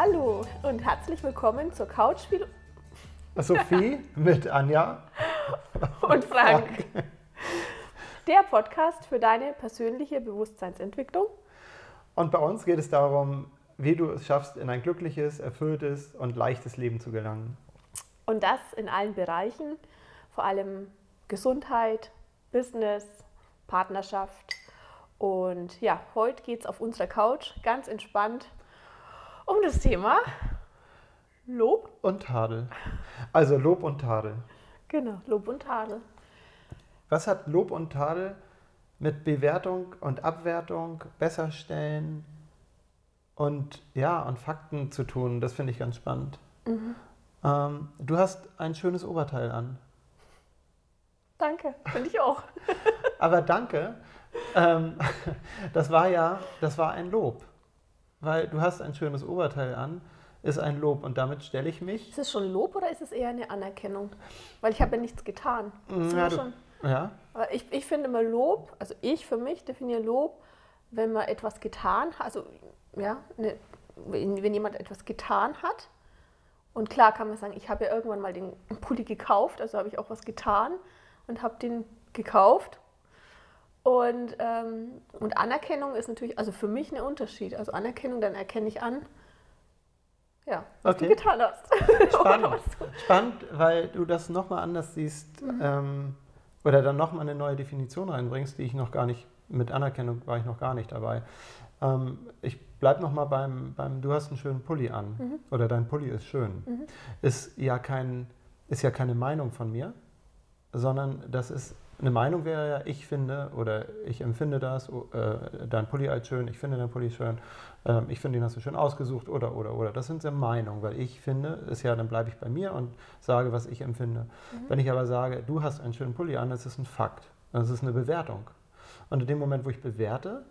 Hallo und herzlich willkommen zur Couchspiel Sophie mit Anja und Frank. Der Podcast für deine persönliche Bewusstseinsentwicklung. Und bei uns geht es darum, wie du es schaffst, in ein glückliches, erfülltes und leichtes Leben zu gelangen. Und das in allen Bereichen, vor allem Gesundheit, Business, Partnerschaft. Und ja, heute geht es auf unserer Couch ganz entspannt um das Thema Lob und Tadel. Also Lob und Tadel. Genau, Lob und Tadel. Was hat Lob und Tadel mit Bewertung und Abwertung, Besserstellen und ja, und Fakten zu tun? Das finde ich ganz spannend. Mhm. Ähm, du hast ein schönes Oberteil an. Danke, finde ich auch. Aber danke. Ähm, das war ja, das war ein Lob weil du hast ein schönes Oberteil an, ist ein Lob und damit stelle ich mich. Ist es schon Lob oder ist es eher eine Anerkennung? Weil ich habe ja nichts getan. Ja, du, ja. Aber ich, ich finde immer Lob, also ich für mich definiere Lob, wenn man etwas getan hat, also ja, ne, wenn, wenn jemand etwas getan hat. Und klar kann man sagen, ich habe ja irgendwann mal den Pulli gekauft, also habe ich auch was getan und habe den gekauft und, ähm, und Anerkennung ist natürlich, also für mich ein Unterschied. Also Anerkennung, dann erkenne ich an, ja, was okay. du getan hast. Spannend. Spannend, weil du das nochmal anders siehst mhm. ähm, oder dann nochmal eine neue Definition reinbringst, die ich noch gar nicht, mit Anerkennung war ich noch gar nicht dabei. Ähm, ich bleibe nochmal beim, beim, du hast einen schönen Pulli an mhm. oder dein Pulli ist schön. Mhm. Ist, ja kein, ist ja keine Meinung von mir, sondern das ist eine Meinung wäre ja, ich finde oder ich empfinde das, äh, dein Pulli als schön, ich finde dein Pulli schön, äh, ich finde, den hast du schön ausgesucht oder, oder, oder. Das sind ja Meinungen, weil ich finde, ist ja, dann bleibe ich bei mir und sage, was ich empfinde. Mhm. Wenn ich aber sage, du hast einen schönen Pulli an, das ist ein Fakt. Das ist eine Bewertung. Und in dem Moment, wo ich bewerte,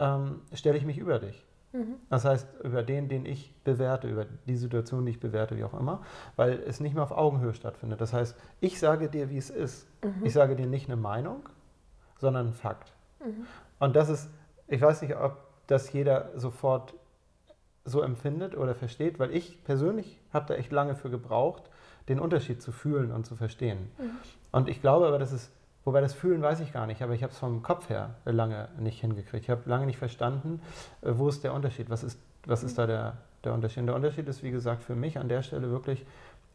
ähm, stelle ich mich über dich. Mhm. Das heißt, über den, den ich bewerte, über die Situation, die ich bewerte, wie auch immer, weil es nicht mehr auf Augenhöhe stattfindet. Das heißt, ich sage dir, wie es ist. Mhm. Ich sage dir nicht eine Meinung, sondern ein Fakt. Mhm. Und das ist, ich weiß nicht, ob das jeder sofort so empfindet oder versteht, weil ich persönlich habe da echt lange für gebraucht, den Unterschied zu fühlen und zu verstehen. Mhm. Und ich glaube aber, dass es Wobei das Fühlen weiß ich gar nicht, aber ich habe es vom Kopf her lange nicht hingekriegt. Ich habe lange nicht verstanden, äh, wo ist der Unterschied, was ist, was ist da der, der Unterschied. Und der Unterschied ist, wie gesagt, für mich an der Stelle wirklich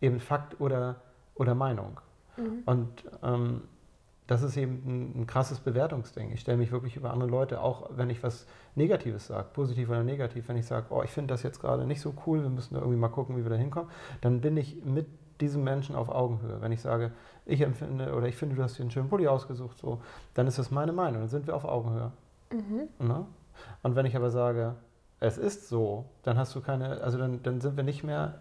eben Fakt oder, oder Meinung. Mhm. Und ähm, das ist eben ein, ein, krasses Bewertungsding. Ich stelle mich wirklich über andere Leute, auch wenn ich was Negatives sage, positiv oder negativ, wenn ich sage, oh, ich finde das jetzt gerade nicht so cool, wir müssen da irgendwie mal gucken, wie wir da hinkommen, dann bin ich mit diesem Menschen auf Augenhöhe. Wenn ich sage, ich empfinde oder ich finde, du hast dir einen schönen Pulli ausgesucht, so, dann ist das meine Meinung, dann sind wir auf Augenhöhe. Mhm. Ne? Und wenn ich aber sage, es ist so, dann hast du keine, also dann, dann sind wir nicht mehr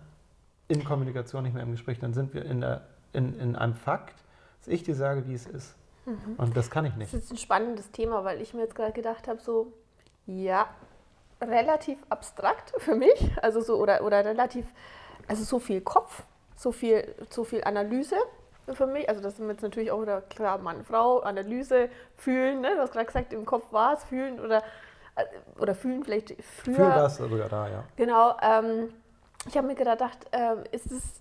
in Kommunikation, nicht mehr im Gespräch, dann sind wir in, der, in, in einem Fakt, dass ich dir sage, wie es ist. Mhm. Und das kann ich nicht. Das ist ein spannendes Thema, weil ich mir jetzt gerade gedacht habe, so, ja, relativ abstrakt für mich, also so, oder, oder relativ, also so viel Kopf so viel, so viel Analyse für mich. Also das ist jetzt natürlich auch wieder klar, Mann, Frau, Analyse, fühlen, ne? du hast gerade gesagt, im Kopf war es, fühlen oder, äh, oder fühlen vielleicht früher. Fühlen war es sogar da, ja. Genau. Ähm, ich habe mir gedacht, äh, ist es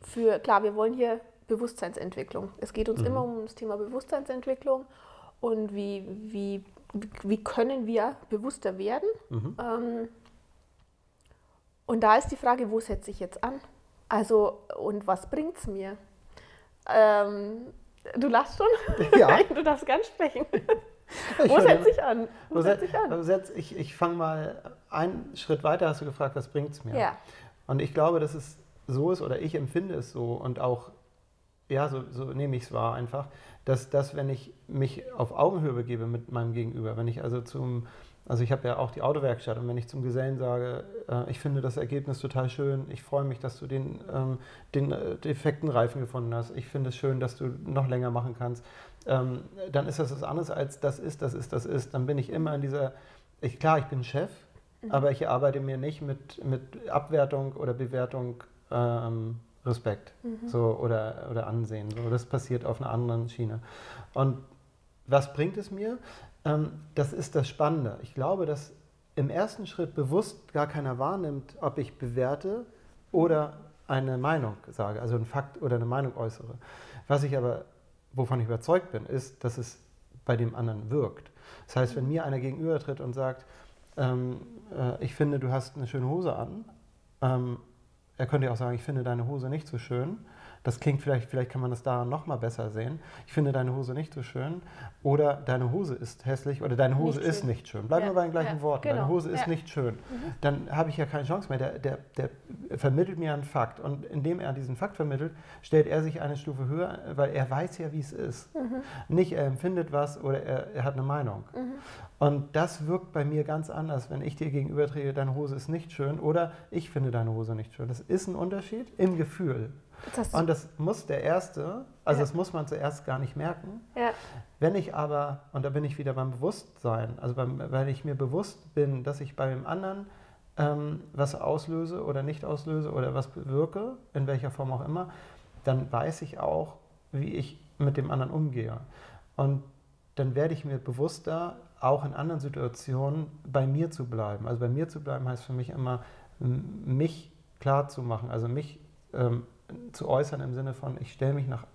für, klar, wir wollen hier Bewusstseinsentwicklung. Es geht uns mhm. immer um das Thema Bewusstseinsentwicklung und wie, wie, wie können wir bewusster werden. Mhm. Ähm, und da ist die Frage, wo setze ich jetzt an? Also, und was bringt es mir? Ähm, du lachst schon? Ja. du darfst ganz sprechen. Wo setze ich an? Wo setze ich an? Setz, ich ich fange mal einen Schritt weiter, hast du gefragt, was bringt es mir? Ja. Und ich glaube, dass es so ist, oder ich empfinde es so und auch, ja, so, so nehme ich es wahr einfach, dass, dass wenn ich mich auf Augenhöhe begebe mit meinem Gegenüber, wenn ich also zum also ich habe ja auch die Autowerkstatt und wenn ich zum Gesellen sage, äh, ich finde das Ergebnis total schön, ich freue mich, dass du den, ähm, den äh, defekten Reifen gefunden hast, ich finde es schön, dass du noch länger machen kannst, ähm, dann ist das was anderes als das ist, das ist, das ist. Dann bin ich immer in dieser, ich, klar, ich bin Chef, mhm. aber ich arbeite mir nicht mit, mit Abwertung oder Bewertung ähm, Respekt mhm. so, oder, oder Ansehen. So, das passiert auf einer anderen Schiene. Und was bringt es mir? Ähm, das ist das Spannende. Ich glaube, dass im ersten Schritt bewusst gar keiner wahrnimmt, ob ich bewerte oder eine Meinung sage, also ein Fakt oder eine Meinung äußere. Was ich aber, wovon ich überzeugt bin, ist, dass es bei dem anderen wirkt. Das heißt, wenn mir einer gegenübertritt und sagt, ähm, äh, ich finde, du hast eine schöne Hose an, ähm, er könnte ja auch sagen, ich finde deine Hose nicht so schön, das klingt vielleicht, vielleicht kann man das daran noch mal besser sehen. Ich finde deine Hose nicht so schön. Oder deine Hose ist hässlich oder deine Hose nicht ist schön. nicht schön. Bleiben wir ja. bei den gleichen ja. Worten. Genau. Deine Hose ist nicht schön. Mhm. Dann habe ich ja keine Chance mehr. Der, der, der vermittelt mir einen Fakt. Und indem er diesen Fakt vermittelt, stellt er sich eine Stufe höher, weil er weiß ja, wie es ist. Mhm. Nicht er empfindet was oder er, er hat eine Meinung. Mhm. Und das wirkt bei mir ganz anders, wenn ich dir gegenübertrete, deine Hose ist nicht schön oder ich finde deine Hose nicht schön. Das ist ein Unterschied im Gefühl. Das und das muss der Erste, also ja. das muss man zuerst gar nicht merken. Ja. Wenn ich aber, und da bin ich wieder beim Bewusstsein, also beim, weil ich mir bewusst bin, dass ich bei dem anderen ähm, was auslöse oder nicht auslöse oder was bewirke, in welcher Form auch immer, dann weiß ich auch, wie ich mit dem anderen umgehe. Und dann werde ich mir bewusster, auch in anderen Situationen bei mir zu bleiben. Also bei mir zu bleiben heißt für mich immer, mich klar zu machen, also mich ähm, zu äußern im Sinne von, ich stelle mich nach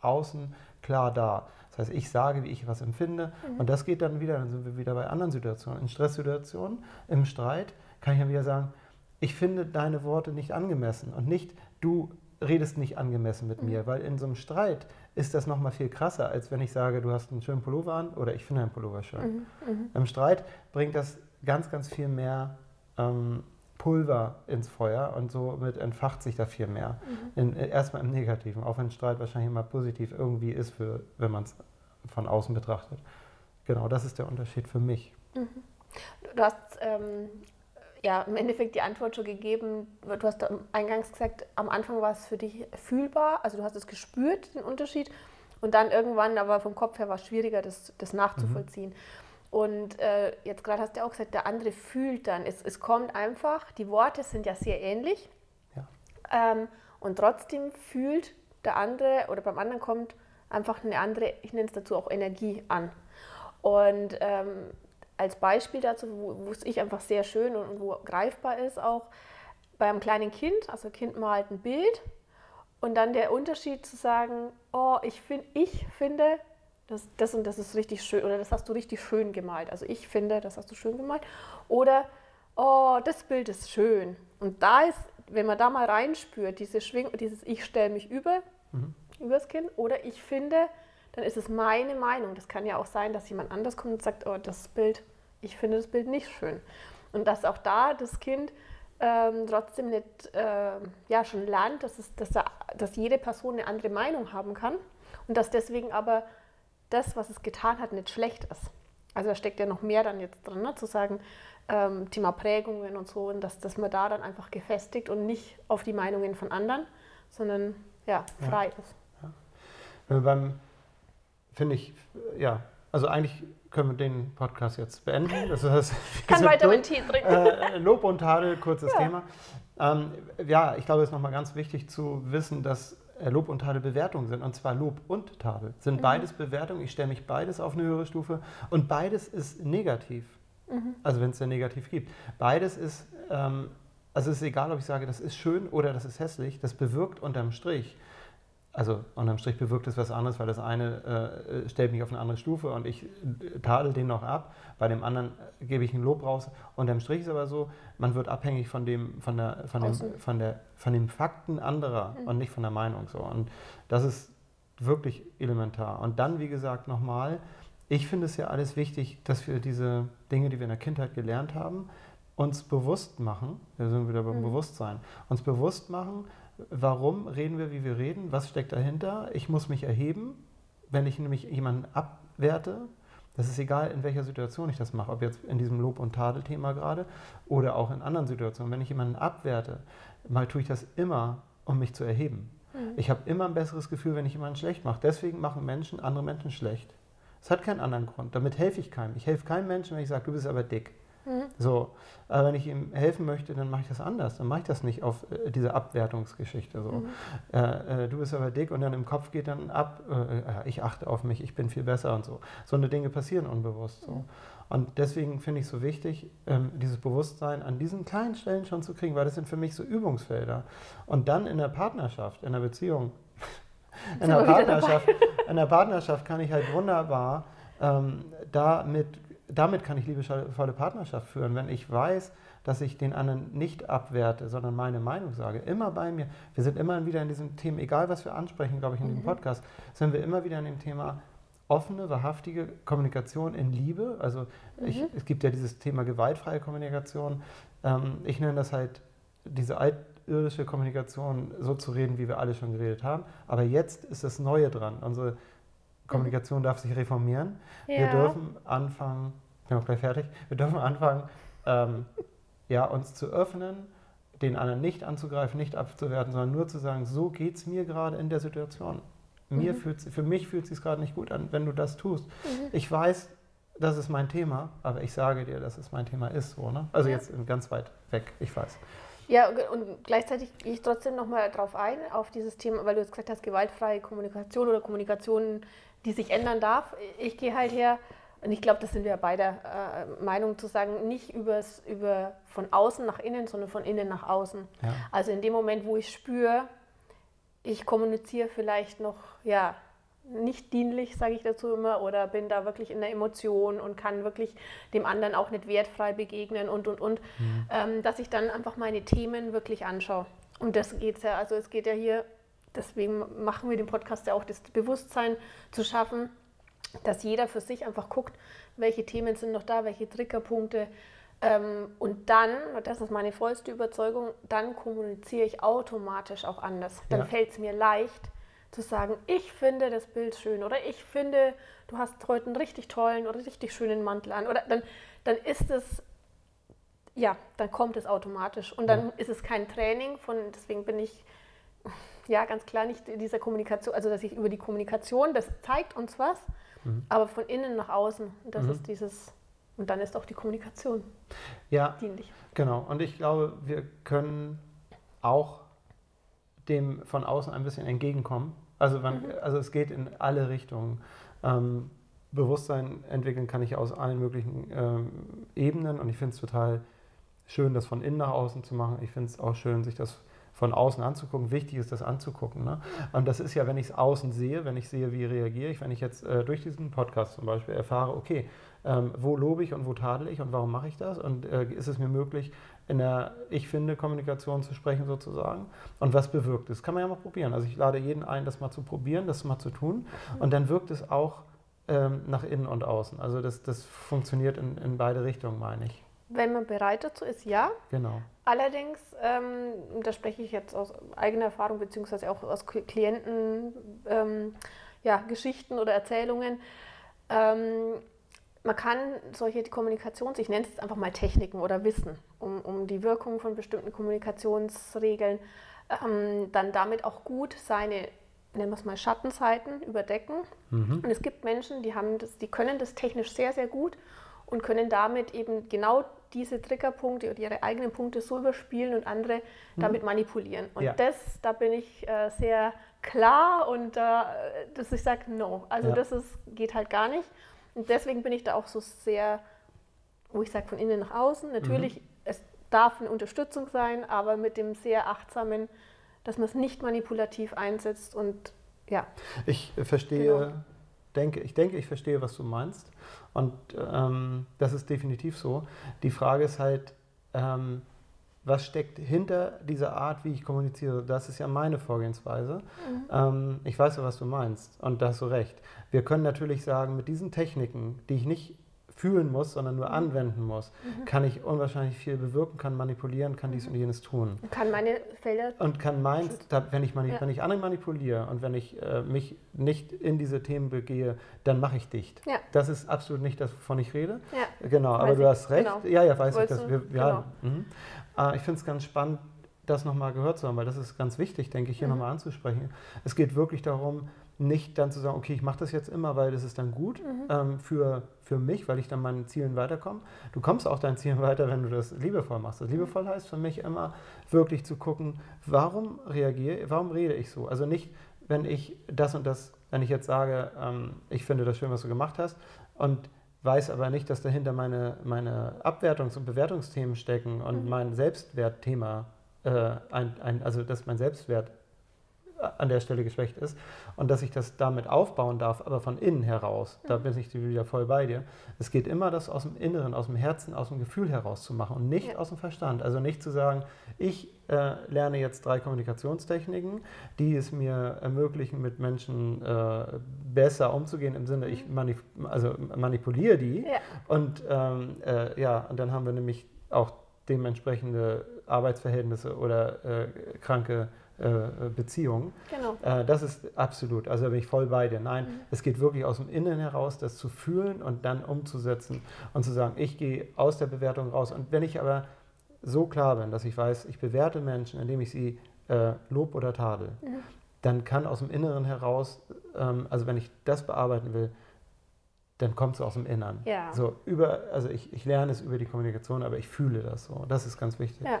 außen klar dar. Das heißt, ich sage, wie ich was empfinde mhm. und das geht dann wieder, dann sind wir wieder bei anderen Situationen. In Stresssituationen, im Streit kann ich dann wieder sagen, ich finde deine Worte nicht angemessen und nicht, du redest nicht angemessen mit mhm. mir, weil in so einem Streit ist das nochmal viel krasser, als wenn ich sage, du hast einen schönen Pullover an oder ich finde einen Pullover schön. Mhm. mhm. Im Streit bringt das ganz, ganz viel mehr ähm, Pulver ins Feuer und somit entfacht sich da viel mehr. Mhm. In, erstmal im Negativen, auch wenn Streit wahrscheinlich immer positiv irgendwie ist, für, wenn man es von außen betrachtet. Genau, das ist der Unterschied für mich. Mhm. Du hast ähm, ja im Endeffekt die Antwort schon gegeben. Du hast eingangs gesagt, am Anfang war es für dich fühlbar, also du hast es gespürt, den Unterschied. Und dann irgendwann, aber vom Kopf her war es schwieriger, das, das nachzuvollziehen. Mhm. Und äh, jetzt gerade hast du auch gesagt, der andere fühlt dann. Es, es kommt einfach, die Worte sind ja sehr ähnlich. Ja. Ähm, und trotzdem fühlt der andere oder beim anderen kommt einfach eine andere, ich nenne es dazu auch Energie an. Und ähm, als Beispiel dazu, wo, es ich einfach sehr schön und, und wo greifbar ist, auch beim kleinen Kind, also Kind malt ein Bild und dann der Unterschied zu sagen, oh, ich, find, ich finde, das, das und das ist richtig schön oder das hast du richtig schön gemalt. Also ich finde, das hast du schön gemalt. Oder, oh, das Bild ist schön. Und da ist, wenn man da mal reinspürt, diese Schwing dieses Ich stelle mich über, mhm. übers Kind oder ich finde, dann ist es meine Meinung. Das kann ja auch sein, dass jemand anders kommt und sagt, oh, das Bild, ich finde das Bild nicht schön. Und dass auch da das Kind ähm, trotzdem nicht äh, ja, schon lernt, dass, es, dass, er, dass jede Person eine andere Meinung haben kann und dass deswegen aber das, was es getan hat, nicht schlecht ist. Also da steckt ja noch mehr dann jetzt drin, ne? zu sagen, ähm, Thema Prägungen und so, und dass, dass man da dann einfach gefestigt und nicht auf die Meinungen von anderen, sondern ja, frei ja. ist. Ja. Wenn wir beim, finde ich, ja, also eigentlich können wir den Podcast jetzt beenden. Das heißt, Kann weiter mit Tee trinken. Äh, Lob und Tadel, kurzes ja. Thema. Ähm, ja, ich glaube, es ist nochmal ganz wichtig zu wissen, dass äh, Lob und Tadel Bewertungen sind. Und zwar Lob und Tadel sind mhm. beides Bewertungen. Ich stelle mich beides auf eine höhere Stufe und beides ist negativ. Mhm. Also wenn es ja negativ gibt. Beides ist, ähm, also es ist egal, ob ich sage, das ist schön oder das ist hässlich, das bewirkt unterm Strich, also unterm Strich bewirkt es was anderes, weil das eine äh, stellt mich auf eine andere Stufe und ich äh, tadel den noch ab. Bei dem anderen äh, gebe ich ein Lob raus. Unterm Strich ist aber so, man wird abhängig von dem, von der, von dem, von der, von den Fakten anderer mhm. und nicht von der Meinung so. Und das ist wirklich elementar. Und dann, wie gesagt, nochmal, ich finde es ja alles wichtig, dass wir diese Dinge, die wir in der Kindheit gelernt haben, uns bewusst machen, wir sind wieder beim mhm. Bewusstsein, uns bewusst machen, Warum reden wir, wie wir reden? Was steckt dahinter? Ich muss mich erheben, wenn ich nämlich jemanden abwerte. Das ist egal, in welcher Situation ich das mache, ob jetzt in diesem Lob- und Tadel-Thema gerade oder auch in anderen Situationen. Wenn ich jemanden abwerte, mal tue ich das immer, um mich zu erheben. Mhm. Ich habe immer ein besseres Gefühl, wenn ich jemanden schlecht mache. Deswegen machen Menschen andere Menschen schlecht. Es hat keinen anderen Grund. Damit helfe ich keinem. Ich helfe keinem Menschen, wenn ich sage, du bist aber dick. Mhm. So, aber wenn ich ihm helfen möchte, dann mache ich das anders. Dann mache ich das nicht auf äh, diese Abwertungsgeschichte. So. Mhm. Äh, äh, du bist aber dick und dann im Kopf geht dann ab, äh, ich achte auf mich, ich bin viel besser und so. So eine Dinge passieren unbewusst. So. Mhm. Und deswegen finde ich es so wichtig, ähm, dieses Bewusstsein an diesen kleinen Stellen schon zu kriegen, weil das sind für mich so Übungsfelder. Und dann in der Partnerschaft, in der Beziehung, in der, Partnerschaft, in der Partnerschaft kann ich halt wunderbar ähm, damit, damit kann ich liebevolle Partnerschaft führen, wenn ich weiß, dass ich den anderen nicht abwerte, sondern meine Meinung sage. Immer bei mir. Wir sind immer wieder in diesem Thema, egal was wir ansprechen, glaube ich, in mhm. diesem Podcast, sind wir immer wieder in dem Thema offene, wahrhaftige Kommunikation in Liebe. Also mhm. ich, es gibt ja dieses Thema gewaltfreie Kommunikation. Ähm, ich nenne das halt diese altirdische Kommunikation, so zu reden, wie wir alle schon geredet haben. Aber jetzt ist das Neue dran. Unsere Kommunikation darf sich reformieren. Ja. Wir dürfen anfangen, ich bin auch gleich fertig, wir dürfen anfangen, ähm, ja, uns zu öffnen, den anderen nicht anzugreifen, nicht abzuwerten, sondern nur zu sagen, so geht es mir gerade in der Situation. Mir mhm. fühlt, für mich fühlt es sich gerade nicht gut an, wenn du das tust. Mhm. Ich weiß, das ist mein Thema, aber ich sage dir, dass es mein Thema ist. So, ne? Also ja. jetzt ganz weit weg, ich weiß. Ja, und gleichzeitig gehe ich trotzdem nochmal darauf ein, auf dieses Thema, weil du jetzt gesagt hast, gewaltfreie Kommunikation oder Kommunikation, die sich ändern darf. Ich gehe halt her, und ich glaube, das sind wir beide äh, Meinung zu sagen, nicht übers, über von außen nach innen, sondern von innen nach außen. Ja. Also in dem Moment, wo ich spüre, ich kommuniziere vielleicht noch, ja, nicht dienlich, sage ich dazu immer, oder bin da wirklich in der Emotion und kann wirklich dem anderen auch nicht wertfrei begegnen und, und, und, mhm. ähm, dass ich dann einfach meine Themen wirklich anschaue. Und das geht ja, also es geht ja hier, deswegen machen wir den Podcast ja auch, das Bewusstsein zu schaffen, dass jeder für sich einfach guckt, welche Themen sind noch da, welche Triggerpunkte, ähm, und dann, das ist meine vollste Überzeugung, dann kommuniziere ich automatisch auch anders. Dann ja. fällt es mir leicht zu sagen, ich finde das Bild schön oder ich finde, du hast heute einen richtig tollen oder richtig schönen Mantel an. Oder dann, dann ist es, ja, dann kommt es automatisch. Und dann ja. ist es kein Training, von, deswegen bin ich ja ganz klar nicht dieser Kommunikation, also dass ich über die Kommunikation, das zeigt uns was, mhm. aber von innen nach außen, das mhm. ist dieses und dann ist auch die Kommunikation ja, dienlich. Genau. Und ich glaube, wir können auch dem von außen ein bisschen entgegenkommen. Also, man, mhm. also es geht in alle Richtungen. Ähm, Bewusstsein entwickeln kann ich aus allen möglichen ähm, Ebenen und ich finde es total schön, das von innen nach außen zu machen. Ich finde es auch schön, sich das von außen anzugucken. Wichtig ist, das anzugucken. Ne? Und das ist ja, wenn ich es außen sehe, wenn ich sehe, wie reagiere ich, wenn ich jetzt äh, durch diesen Podcast zum Beispiel erfahre, okay, ähm, wo lobe ich und wo tadel ich und warum mache ich das? Und äh, ist es mir möglich, in der Ich finde Kommunikation zu sprechen sozusagen? Und was bewirkt es? Kann man ja mal probieren. Also ich lade jeden ein, das mal zu probieren, das mal zu tun. Und dann wirkt es auch ähm, nach innen und außen. Also das, das funktioniert in, in beide Richtungen, meine ich. Wenn man bereit dazu ist, ja. Genau. Allerdings, ähm, da spreche ich jetzt aus eigener Erfahrung, beziehungsweise auch aus Klienten, ähm, ja, Geschichten oder Erzählungen, ähm, man kann solche Kommunikations-, ich nenne es einfach mal Techniken oder Wissen, um, um die Wirkung von bestimmten Kommunikationsregeln, ähm, dann damit auch gut seine, nennen wir es mal, Schattenseiten überdecken. Mhm. Und es gibt Menschen, die, haben das, die können das technisch sehr, sehr gut und können damit eben genau diese Triggerpunkte oder ihre eigenen Punkte so überspielen und andere mhm. damit manipulieren. Und ja. das, da bin ich äh, sehr klar und äh, dass ich sage, no, also ja. das ist, geht halt gar nicht. Und deswegen bin ich da auch so sehr, wo ich sage, von innen nach außen. Natürlich, mhm. es darf eine Unterstützung sein, aber mit dem sehr achtsamen, dass man es nicht manipulativ einsetzt und ja. Ich verstehe, genau. Denke, ich denke, ich verstehe, was du meinst. Und ähm, das ist definitiv so. Die Frage ist halt, ähm, was steckt hinter dieser Art, wie ich kommuniziere. Das ist ja meine Vorgehensweise. Mhm. Ähm, ich weiß ja, was du meinst und da hast du recht. Wir können natürlich sagen, mit diesen Techniken, die ich nicht fühlen muss, sondern nur mhm. anwenden muss, mhm. kann ich unwahrscheinlich viel bewirken, kann manipulieren, kann dies mhm. und jenes tun. Und kann meine Felder. Und kann meins, da, wenn, ich mani ja. wenn ich andere manipuliere und wenn ich äh, mich nicht in diese Themen begehe, dann mache ich dicht. Ja. Das ist absolut nicht das, wovon ich rede. Ja. Genau, weiß aber du hast recht. Genau. Ja, ja, weiß Wolltest ich. Dass wir, ja, genau. Äh, ich finde es ganz spannend, das nochmal gehört zu haben, weil das ist ganz wichtig, denke ich, hier mhm. nochmal anzusprechen. Es geht wirklich darum, nicht dann zu sagen, okay, ich mache das jetzt immer, weil das ist dann gut Mhm. ähm, für, für mich, weil ich dann meinen Zielen weiterkomme. Du kommst auch deinen Zielen weiter, wenn du das liebevoll machst. Das liebevoll heißt für mich immer wirklich zu gucken, warum reagiere, warum rede ich so? Also nicht, wenn ich das und das, wenn ich jetzt sage, ähm, ich finde das schön, was du gemacht hast und weiß aber nicht, dass dahinter meine, meine Abwertungs- und Bewertungsthemen stecken und Mhm. mein Selbstwertthema, äh, ein, ein, also dass mein Selbstwert an der Stelle geschwächt ist und dass ich das damit aufbauen darf, aber von innen heraus. Da bin ich wieder voll bei dir. Es geht immer, das aus dem Inneren, aus dem Herzen, aus dem Gefühl heraus zu machen und nicht Ja. aus dem Verstand. Also nicht zu sagen, ich äh, lerne jetzt drei Kommunikationstechniken, die es mir ermöglichen, mit Menschen äh, besser umzugehen, im Sinne, ich manip also manipuliere die Ja. und ähm, äh, ja, und dann haben wir nämlich auch dementsprechende Arbeitsverhältnisse oder äh, kranke äh, Beziehungen. Genau. Äh, das ist absolut, also da bin ich voll bei dir. Nein, Mhm. es geht wirklich aus dem Innen heraus, das zu fühlen und dann umzusetzen und zu sagen, ich gehe aus der Bewertung raus. Und wenn ich aber so klar bin, dass ich weiß, ich bewerte Menschen, indem ich sie äh, lob oder tadel, Mhm. dann kann aus dem Inneren heraus, ähm, also wenn ich das bearbeiten will, dann kommt es aus dem Innern. Ja. So über, also ich, ich lerne es über die Kommunikation, aber ich fühle das so. Das ist ganz wichtig. Ja.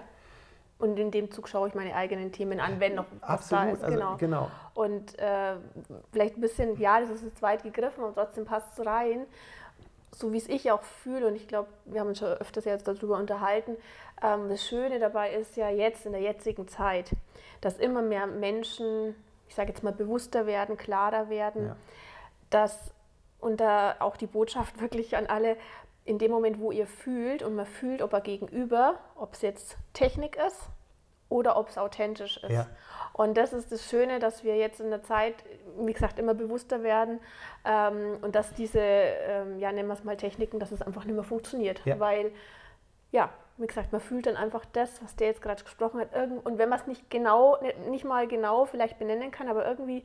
Und in dem Zug schaue ich meine eigenen Themen an, wenn noch was da Absolut, ist. also Genau. genau. Und äh, vielleicht ein bisschen, ja, das ist jetzt weit gegriffen, aber trotzdem passt es rein. So wie es ich auch fühle, und ich glaube, wir haben uns schon öfters jetzt darüber unterhalten. Ähm, das Schöne dabei ist ja jetzt in der jetzigen Zeit, dass immer mehr Menschen, ich sage jetzt mal, bewusster werden, klarer werden, Ja. dass und da auch die Botschaft wirklich an alle, in dem Moment, wo ihr fühlt und man fühlt, ob er gegenüber, ob es jetzt Technik ist oder ob es authentisch ist. Ja. Und das ist das Schöne, dass wir jetzt in der Zeit, wie gesagt, immer bewusster werden ähm, und dass diese, ähm, ja, nennen wir es mal Techniken, dass es einfach nicht mehr funktioniert. Ja. Weil, ja, wie gesagt, man fühlt dann einfach das, was der jetzt gerade gesprochen hat. Irgend, und wenn man es nicht genau, nicht, nicht mal genau vielleicht benennen kann, aber irgendwie,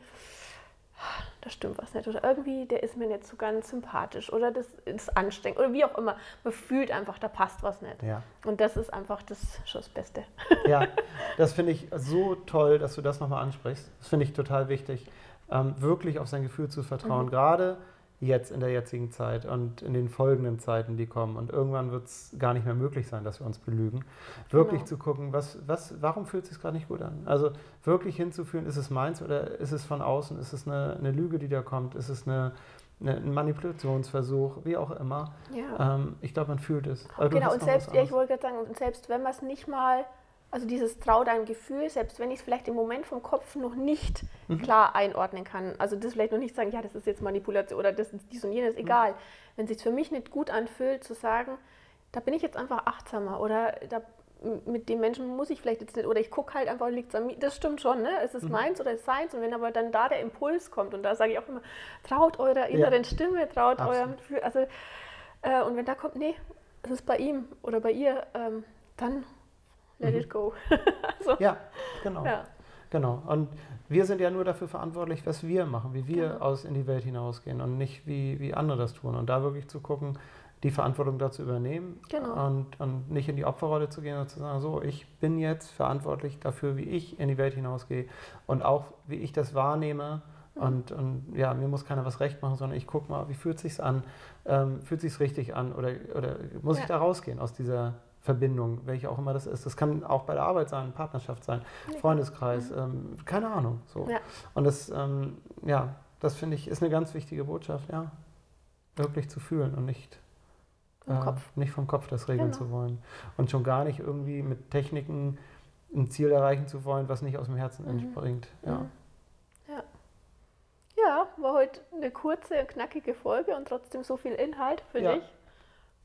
da stimmt was nicht. Oder irgendwie, der ist mir nicht so ganz sympathisch oder das ist anstrengend oder wie auch immer. Man fühlt einfach, da passt was nicht. Ja. Und das ist einfach das, schon das Beste. Ja, das finde ich so toll, dass du das nochmal ansprichst. Das finde ich total wichtig, ähm, wirklich auf sein Gefühl zu vertrauen, Mhm. gerade jetzt in der jetzigen Zeit und in den folgenden Zeiten, die kommen. Und irgendwann wird es gar nicht mehr möglich sein, dass wir uns belügen. Wirklich Genau. zu gucken, was, was, warum fühlt es sich gerade nicht gut an? Also wirklich hinzufühlen, ist es meins oder ist es von außen? Ist es eine, eine Lüge, die da kommt? Ist es eine, eine, ein Manipulationsversuch? Wie auch immer. Ja. Ähm, ich glaube, man fühlt es. Genau, und selbst, ja, ich wollte gerade sagen, und selbst wenn man es nicht mal, also dieses Trau deinem Gefühl, selbst wenn ich es vielleicht im Moment vom Kopf noch nicht Mhm. klar einordnen kann, also das vielleicht noch nicht sagen, ja, das ist jetzt Manipulation oder das ist dies und Mhm. jenes, egal. Wenn es sich für mich nicht gut anfühlt, zu sagen, da bin ich jetzt einfach achtsamer oder da, mit dem Menschen muss ich vielleicht jetzt nicht, oder ich gucke halt einfach, liegt es an mir, das stimmt schon, ne? es Mhm. ist meins oder es ist seins und wenn aber dann da der Impuls kommt und da sage ich auch immer, traut eurer inneren Stimme, traut Absolut. eurem Gefühl, also äh, und wenn da kommt, nee, es ist bei ihm oder bei ihr, ähm, dann let Mhm. it go. also, Ja, genau. ja. Genau. Und wir sind ja nur dafür verantwortlich, was wir machen, wie wir Genau. aus in die Welt hinausgehen und nicht wie, wie andere das tun. Und da wirklich zu gucken, die Verantwortung dazu übernehmen Genau. und, und nicht in die Opferrolle zu gehen und zu sagen, so, ich bin jetzt verantwortlich dafür, wie ich in die Welt hinausgehe und auch wie ich das wahrnehme. Mhm. Und, und ja, mir muss keiner was recht machen, sondern ich gucke mal, wie fühlt sich's an? Ähm, fühlt sich's richtig an? Oder, oder muss ich Ja. da rausgehen aus dieser Verbindung, welche auch immer das ist? Das kann auch bei der Arbeit sein, Partnerschaft sein, Freundeskreis, ähm, keine Ahnung. So. Ja. Und das, ähm, ja, das finde ich, ist eine ganz wichtige Botschaft, ja. Wirklich zu fühlen und nicht, Vom äh, Kopf. nicht vom Kopf das regeln Genau. zu wollen. Und schon gar nicht irgendwie mit Techniken ein Ziel erreichen zu wollen, was nicht aus dem Herzen Mhm. entspringt. Ja. Mhm. Ja. Ja, war heute eine kurze, knackige Folge und trotzdem so viel Inhalt für Ja. dich.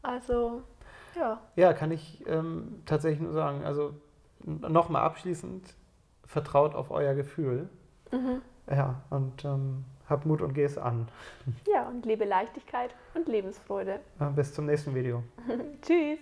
Also, ja. ja, kann ich ähm, tatsächlich nur sagen. Also nochmal abschließend, vertraut auf euer Gefühl. Mhm. Ja, und ähm, habt Mut und geh es an. Ja, und lebe Leichtigkeit und Lebensfreude. Bis zum nächsten Video. Tschüss.